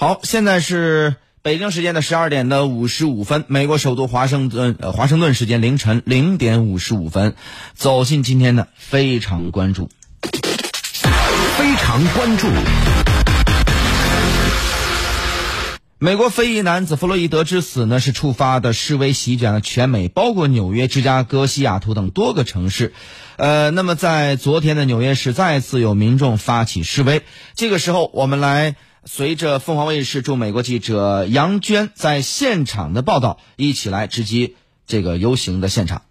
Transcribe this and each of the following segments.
好，现在是北京时间的十二点的五十五分，美国首都华盛顿呃华盛顿时间凌晨零点五十五分，走进今天的非常关注。非常关注。美国非裔男子弗洛伊德之死呢，是触发的示威席卷了全美，包括纽约、芝加哥、西雅图等多个城市。呃，那么在昨天的纽约市，再次有民众发起示威。这个时候，我们来随着凤凰卫视驻美国记者杨娟在现场的报道，一起来直击这个游行的现场。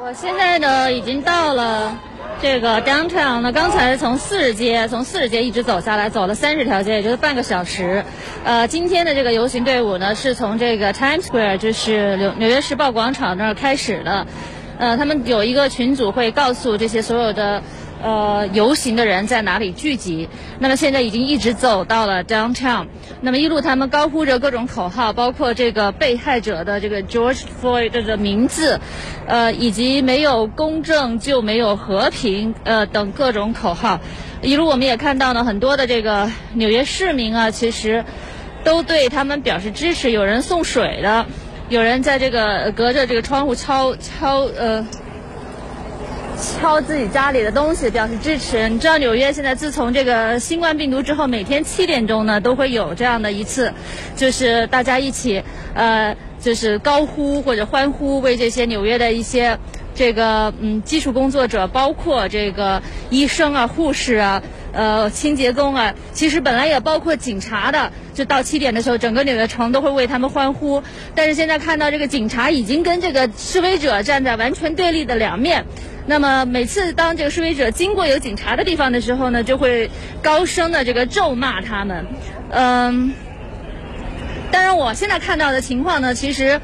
我现在呢，已经到了。这个 downtown 呢，刚才从四十街，从四十街一直走下来，走了三十条街，也就是半个小时。呃，今天的这个游行队伍呢，是从这个 Times Square，就是纽纽约时报广场那儿开始的。呃，他们有一个群组会告诉这些所有的。呃，游行的人在哪里聚集？那么现在已经一直走到了 downtown。那么一路他们高呼着各种口号，包括这个被害者的这个 George Floyd 的名字，呃，以及没有公正就没有和平，呃，等各种口号。一路我们也看到呢，很多的这个纽约市民啊，其实都对他们表示支持。有人送水的，有人在这个隔着这个窗户敲敲呃。敲自己家里的东西表示支持。你知道纽约现在自从这个新冠病毒之后，每天七点钟呢都会有这样的一次，就是大家一起呃，就是高呼或者欢呼，为这些纽约的一些这个嗯基础工作者，包括这个医生啊、护士啊、呃清洁工啊，其实本来也包括警察的，就到七点的时候，整个纽约城都会为他们欢呼。但是现在看到这个警察已经跟这个示威者站在完全对立的两面。那么每次当这个示威者经过有警察的地方的时候呢，就会高声的这个咒骂他们。嗯，当然我现在看到的情况呢，其实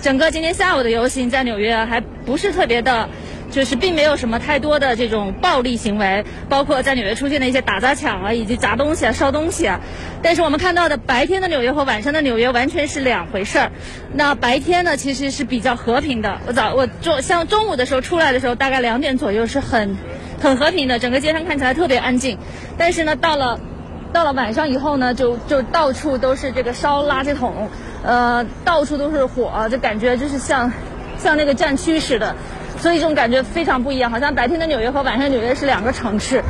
整个今天下午的游行在纽约还不是特别的。就是并没有什么太多的这种暴力行为，包括在纽约出现的一些打砸抢啊，以及砸东西啊、烧东西啊。但是我们看到的白天的纽约和晚上的纽约完全是两回事儿。那白天呢，其实是比较和平的。我早我中像中午的时候出来的时候，大概两点左右是很很和平的，整个街上看起来特别安静。但是呢，到了到了晚上以后呢，就就到处都是这个烧垃圾桶，呃，到处都是火，就感觉就是像像那个战区似的。所以这种感觉非常不一样，好像白天的纽约和晚上纽约是两个城市。